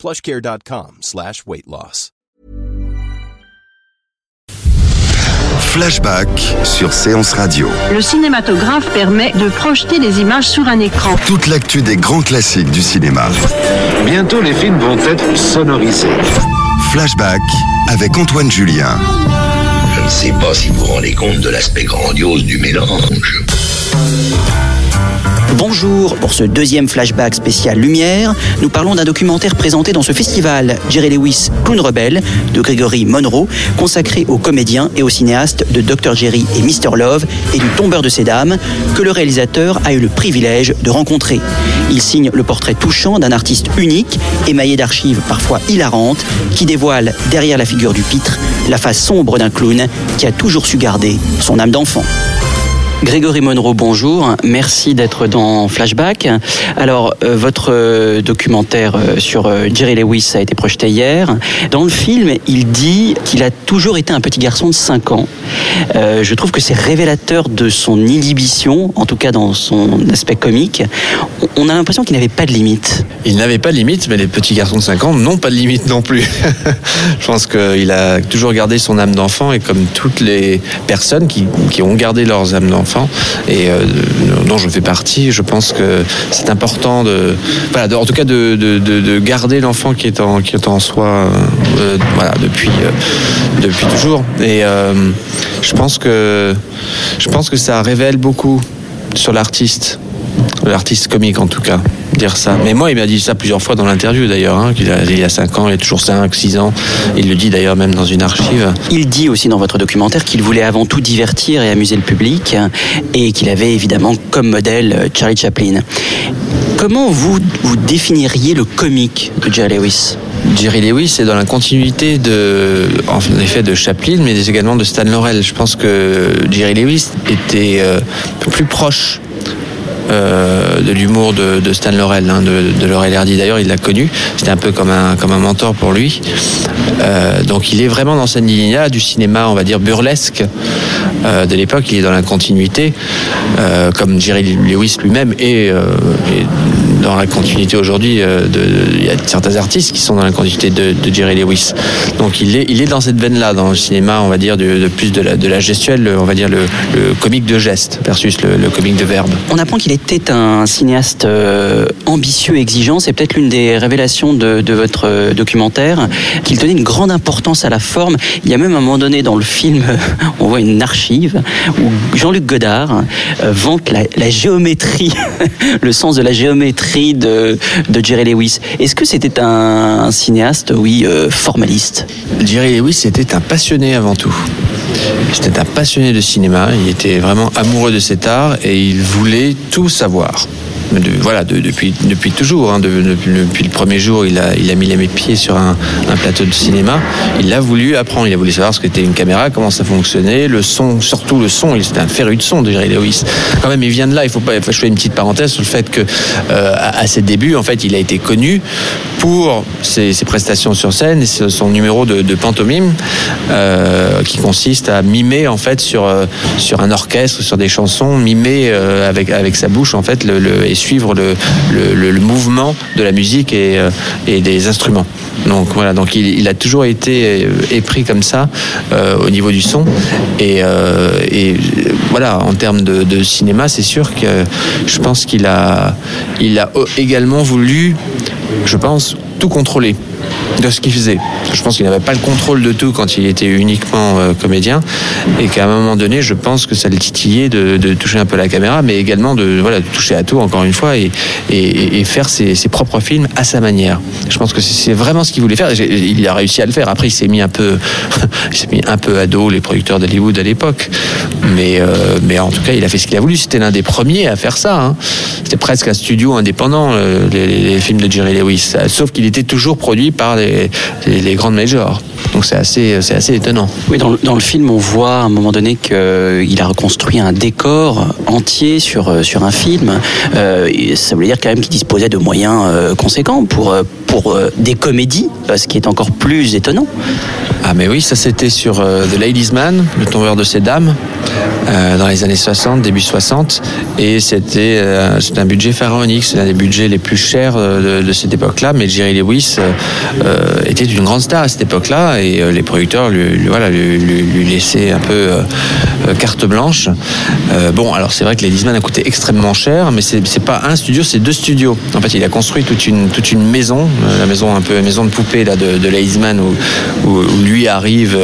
plushcare.com slash weight loss. Flashback sur Séance Radio. Le cinématographe permet de projeter des images sur un écran. Toute l'actu des grands classiques du cinéma. Bientôt, les films vont être sonorisés. Flashback avec Antoine Julien. Je ne sais pas si vous vous rendez compte de l'aspect grandiose du mélange. Bonjour, pour ce deuxième flashback spécial Lumière, nous parlons d'un documentaire présenté dans ce festival, Jerry Lewis, Clown Rebelle, de Gregory Monroe, consacré aux comédiens et aux cinéastes de Dr. Jerry et Mr. Love et du Tombeur de ces dames, que le réalisateur a eu le privilège de rencontrer. Il signe le portrait touchant d'un artiste unique, émaillé d'archives parfois hilarantes, qui dévoile, derrière la figure du pitre, la face sombre d'un clown qui a toujours su garder son âme d'enfant. Grégory Monroe, bonjour. Merci d'être dans Flashback. Alors, euh, votre euh, documentaire euh, sur Jerry Lewis a été projeté hier. Dans le film, il dit qu'il a toujours été un petit garçon de 5 ans. Je trouve que c'est révélateur de son inhibition, en tout cas dans son aspect comique. On a l'impression qu'il n'avait pas de limite. Il n'avait pas de limite, mais les petits garçons de 5 ans n'ont pas de limite non plus. je pense qu'il a toujours gardé son âme d'enfant et comme toutes les personnes qui, qui ont gardé leurs âmes d'enfant, et euh, dont je fais partie, je pense que c'est important de, voilà, en tout cas de, de- de- de garder l'enfant qui est en qui est en soi, euh, voilà, depuis euh, depuis toujours. Et euh, je pense que je pense que ça révèle beaucoup sur l'artiste, l'artiste comique en tout cas, dire ça. Mais moi, il m'a dit ça plusieurs fois dans l'interview d'ailleurs, hein, qu'il a, il y a 5 ans, il a toujours 5, 6 ans. Il le dit d'ailleurs même dans une archive. Il dit aussi dans votre documentaire qu'il voulait avant tout divertir et amuser le public et qu'il avait évidemment comme modèle euh, Charlie Chaplin. Comment vous, vous définiriez le comique de Jerry Lewis? Jerry Lewis est dans la continuité de, en effet, de Chaplin, mais également de Stan Laurel. Je pense que Jerry Lewis était euh, plus proche euh, de l'humour de, Stan Laurel, hein, de, Laurel Hardy. D'ailleurs, il l'a connu. C'était un peu comme un, comme un mentor pour lui. Euh, donc, il est vraiment dans cette ligne-là du cinéma, on va dire burlesque euh, de l'époque. Il est dans la continuité, comme Jerry Lewis lui-même et, et dans la continuité aujourd'hui. Il y a certains artistes qui sont dans la continuité de, Jerry Lewis. Donc, il est, il est dans cette veine-là, dans le cinéma, on va dire, de, plus de la, gestuelle, on va dire le, comique de geste versus le, le comique de verbe. On apprend qu'il était un cinéaste euh, ambitieux et exigeant. C'est peut-être l'une des révélations de, votre euh, documentaire, qu'il donnait une grande importance à la forme. Il y a même un moment donné dans le film, on voit une archive où Jean-Luc Godard euh, vante la, géométrie, le sens de la géométrie de, Jerry Lewis. Est-ce que c'était un, cinéaste, oui, formaliste? Jerry Lewis était un passionné avant tout. C'était un passionné de cinéma. Il était vraiment amoureux de cet art et il voulait tout savoir. Voilà, de- depuis, depuis toujours. hein, de- depuis, le premier jour, il a, il a mis les pieds sur un, plateau de cinéma. Il a voulu apprendre. Il a voulu savoir ce qu'était une caméra, comment ça fonctionnait, le son, surtout le son. Il était un féru de son Jerry Lewis. Quand même, il vient de là. Il faut pas. Je fais une petite parenthèse sur le fait que euh, à, ses débuts, en fait, il a été connu pour ses, prestations sur scène son numéro de, pantomime euh, qui consiste à mimer en fait sur euh, sur un orchestre, sur des chansons, mimer avec avec sa bouche en fait le, suivre le, le, mouvement de la musique et, euh, et des instruments. Donc voilà, donc il, a toujours été euh, épris comme ça euh, au niveau du son et, et voilà en termes de, de cinéma, c'est sûr que je pense qu'il a il a également voulu, je pense, tout contrôler de ce qu'il faisait. Je pense qu'il n'avait pas le contrôle de tout quand il était uniquement euh, comédien et qu'à un moment donné, je pense que ça le titillait de, toucher un peu la caméra, mais également de, voilà, toucher à tout, encore une fois, et, faire ses, propres films à sa manière. Je pense que c'est vraiment ce qu'il voulait faire. Il a réussi à le faire. Après, il s'est mis un peu, il s'est mis un peu à dos les producteurs d'Hollywood à l'époque, mais, euh, mais en tout cas, il a fait ce qu'il a voulu. C'était l'un des premiers à faire ça. hein. C'était presque un studio indépendant, euh, les- les films de Jerry Lewis. Sauf qu'il était toujours produit par les, les, les grandes majors. Donc c'est assez, c'est assez étonnant. Oui, dans, le- dans le film, on voit à un moment donné qu'il a reconstruit un décor entier sur, euh, sur un film. Euh, ça voulait dire quand même qu'il disposait de moyens euh, conséquents pour, euh, pour euh, des comédies, euh, ce qui est encore plus étonnant. Ah mais oui, ça c'était sur euh, The Ladies Man, le tombeur de ces dames, euh, dans les années 60, début 60. Et c'était euh, c'était un budget pharaonique, c'est l'un des budgets les plus chers euh, de, de cette époque-là. Mais Jerry Lewis euh, euh, était une grande star à cette époque-là et euh, les producteurs lui, lui- voilà, lui, un peu euh, euh, carte blanche. Bon, alors c'est vrai que Ladies Man a coûté extrêmement cher, mais c'est pas un studio, c'est deux studios. En fait, il a construit toute une, toute une maison, la maison un peu maison de poupée là, de, de Ladies Man où, où, lui arrive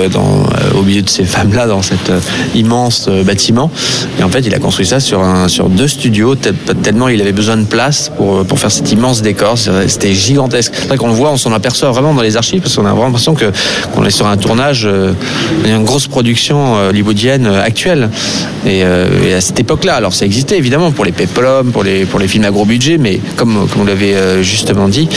au milieu de ces femmes-là dans cet immense bâtiment. Et en fait, il a construit ça sur, sur deux studios, tel- tellement il avait besoin de place pour, pour faire cet immense décor. C'était gigantesque. C'est vrai qu'on le voit, on s'en aperçoit vraiment dans les archives, parce qu'on a vraiment l'impression que- qu'on est sur un tournage, euh, une grosse production euh, hollywoodienne euh, actuelle. Et, à cette époque-là, alors ça existait évidemment pour les péplums, pour les, pour les films à gros budget, mais comme, comme vous l'avez justement dit,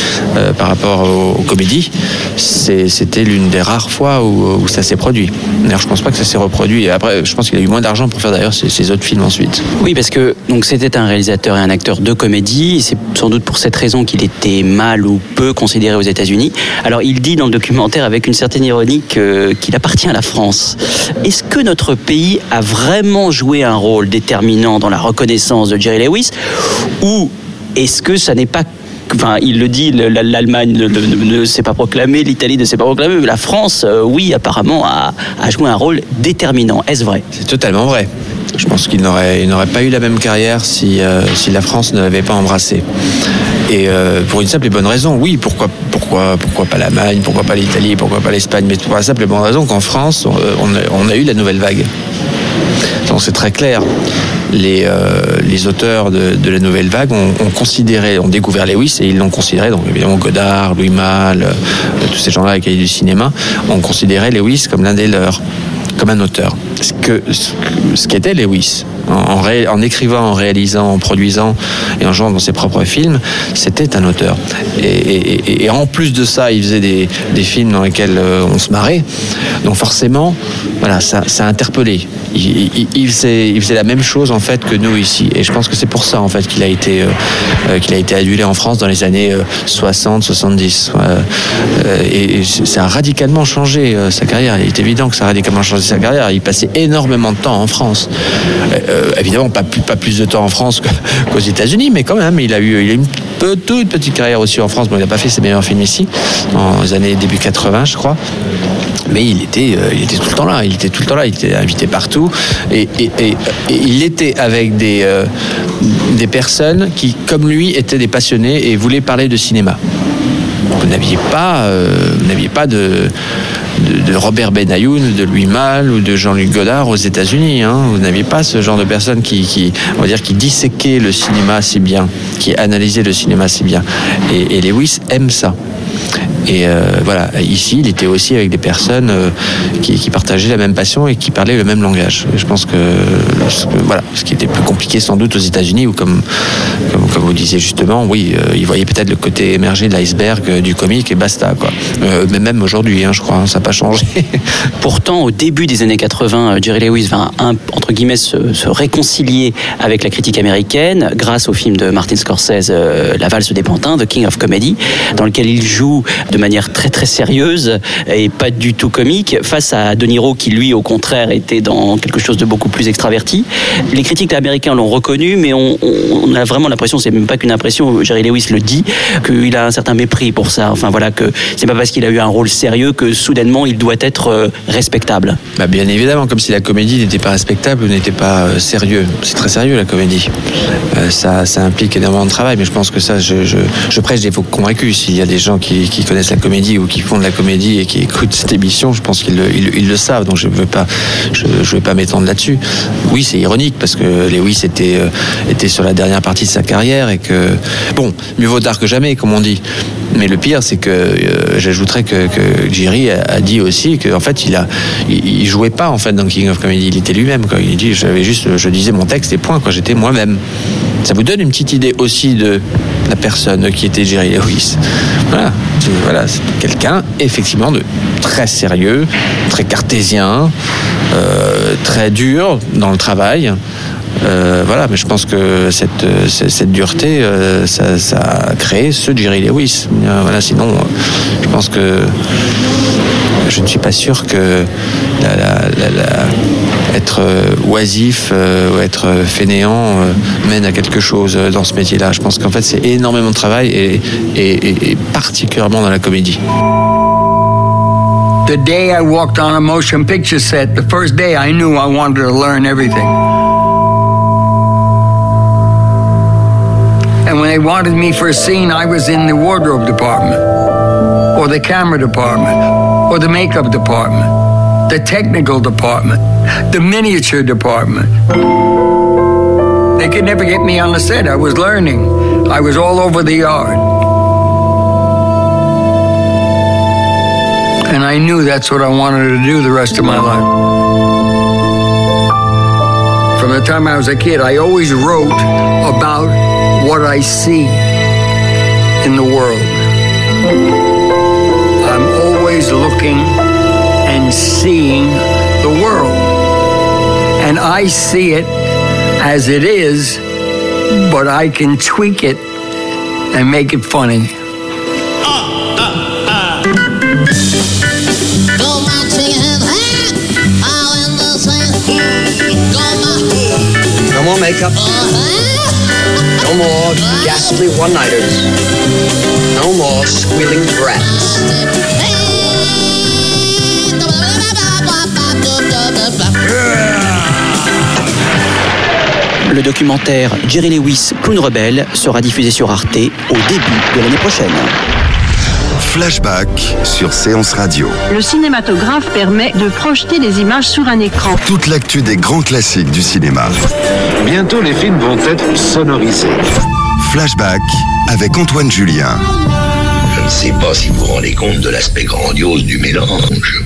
par rapport aux, comédies, c'était l'une des rares fois où, ça s'est produit. D'ailleurs, je pense pas que ça s'est reproduit. Et après, je pense qu'il a eu moins d'argent pour faire d'ailleurs ces autres films ensuite. Oui, parce que donc c'était un réalisateur et un acteur de comédie. C'est sans doute pour cette raison qu'il était mal ou peu considéré aux États-Unis. Alors, il dit dans le documentaire avec une certaine ironie que- qu'il appartient à la France. Est-ce que notre pays a vraiment joué un rôle déterminant dans la reconnaissance de Jerry Lewis, ou est-ce que ça n'est pas Enfin, il le dit, le- la- l'Allemagne ne, s'est pas proclamée, l'Italie ne s'est pas proclamée, mais la France, euh, oui, apparemment, a, joué un rôle déterminant. Est-ce vrai? C'est totalement vrai. Je pense qu'il n'aurait, pas eu la même carrière si, euh, si la France ne l'avait pas embrassé. Et euh, pour une simple et bonne raison, oui, pourquoi, pourquoi, pourquoi pas l'Allemagne, pourquoi pas l'Italie, pourquoi pas l'Espagne, mais pour la simple et bonne raison qu'en France, on, on a, eu la nouvelle vague. Donc c'est très clair. Les, euh, auteurs de, la nouvelle vague ont, considéré, ont découvert Lewis et ils l'ont considéré, donc évidemment Godard, Louis Malle, euh, tous ces gens-là avec du cinéma, ont considéré Lewis comme l'un des leurs, comme un auteur. Ce, que- ce qu'était Lewis, en, écrivant, en réalisant, en produisant et en jouant dans ses propres films, c'était un auteur. Et- et en plus de ça, il faisait des, des films dans lesquels euh, on se marrait. Donc forcément, ça, ça a interpellé. Il, faisait, la même chose en fait que nous ici. Et je pense que c'est pour ça en fait qu'il a été, euh, euh, qu'il a été adulé en France dans les années euh, 60, 70. Euh, euh, et et ça a radicalement changé sa carrière. Il est évident que ça a radicalement changé sa carrière. Il passait énormément de temps en France. Évidemment, pas plus, de temps en France qu'aux États-Unis, mais quand même, il a eu, il a eu une peu- toute petite carrière aussi en France. Bon, il n'a pas fait ses meilleurs films ici, les années début 80, je crois. Mais il était, euh, il était tout le temps là. Il était tout le temps là. Il était invité partout. Et il était avec des, euh, des personnes qui, comme lui, étaient des passionnés et voulaient parler de cinéma. Vous n'aviez pas, euh, vous n'aviez pas de, de, Robert Benayoun, de Louis Malle ou de Jean-Luc Godard aux États-Unis. hein. Vous n'aviez pas ce genre de personnes qui, qui, on va dire, qui disséquaient le cinéma si bien, qui analysaient le cinéma si bien. Et, et Lewis aime ça. Et euh, voilà, ici, il était aussi avec des personnes euh, qui, partageaient la même passion et qui parlaient le même langage. Je pense que, ce voilà, ce qui était plus compliqué sans doute aux États-Unis, où comme, comme, comme vous disiez justement, oui, euh, ils voyaient peut-être le côté émergé de l'iceberg euh, du comique et basta, quoi. Mais même aujourd'hui, hein, je crois, hein, ça n'a pas changé. Pourtant, au début des années 80, euh, Jerry Lewis va, entre guillemets, se, se réconcilier avec la critique américaine grâce au film de Martin Scorsese, La valse des pantins, The King of Comedy, dans lequel il joue de manière très très sérieuse et pas du tout comique, face à De Niro qui, lui, au contraire, était dans quelque chose de beaucoup plus extraverti. Les critiques américains l'ont reconnu, mais on, a vraiment l'impression, c'est même pas qu'une impression, Jerry Lewis le dit, qu'il a un certain mépris pour ça. Enfin voilà, que c'est pas parce qu'il a eu un rôle sérieux que soudainement il doit être euh, respectable. Bah, bien évidemment, comme si la comédie n'était pas respectable n'était pas euh, sérieux. C'est très sérieux la comédie. Euh, ça, ça implique énormément de travail, mais je pense que ça, je, je, je prêche des faux convaincus. S'il y a des gens qui connaissent la comédie ou qui font de la comédie et qui écoutent cette émission, je pense qu'ils le, savent. Donc je ne veux pas, je, je vais pas m'étendre là-dessus. Oui, c'est ironique parce que Lewis était, euh, était sur la dernière partie de sa carrière et que bon, mieux vaut tard que jamais, comme on dit. Mais le pire, c'est que euh, j'ajouterais que, que Jerry a, dit aussi qu'en fait, il a, il, jouait pas en fait dans King of Comedy. Il était lui-même. Il dit, j'avais juste, je disais mon texte et point. Quand j'étais moi-même. Ça vous donne une petite idée aussi de la personne qui était Jerry Lewis. Voilà, c'est quelqu'un effectivement de très sérieux, très cartésien, euh, très dur dans le travail. Euh, voilà, mais je pense que cette, dureté, euh, ça, a créé ce Jerry Lewis. voilà, sinon, je pense que je ne suis pas sûr que la, être oisif ou être fainéant mène à quelque chose dans ce métier-là. Je pense qu'en fait, c'est énormément de travail et, et particulièrement dans la comédie. The day I walked on a motion picture set, the first day I knew I wanted to learn everything. And when they wanted me for a scene, I was in the wardrobe department, or the camera department, or the makeup department, the technical department, the miniature department. They could never get me on the set. I was learning. I was all over the yard. And I knew that's what I wanted to do the rest of my life. From the time I was a kid, I always wrote about what I see in the world. I'm always looking seeing the world. And I see it as it is, but I can tweak it and make it funny. No more makeup. No more ghastly one-nighters. No more squealing brats. Le documentaire Jerry Lewis, Clown Rebelle sera diffusé sur Arte au début de l'année prochaine. Flashback sur Séance Radio. Le cinématographe permet de projeter des images sur un écran. Toute l'actu des grands classiques du cinéma. Bientôt les films vont être sonorisés. Flashback avec Antoine Julien. Je ne sais pas si vous vous rendez compte de l'aspect grandiose du mélange.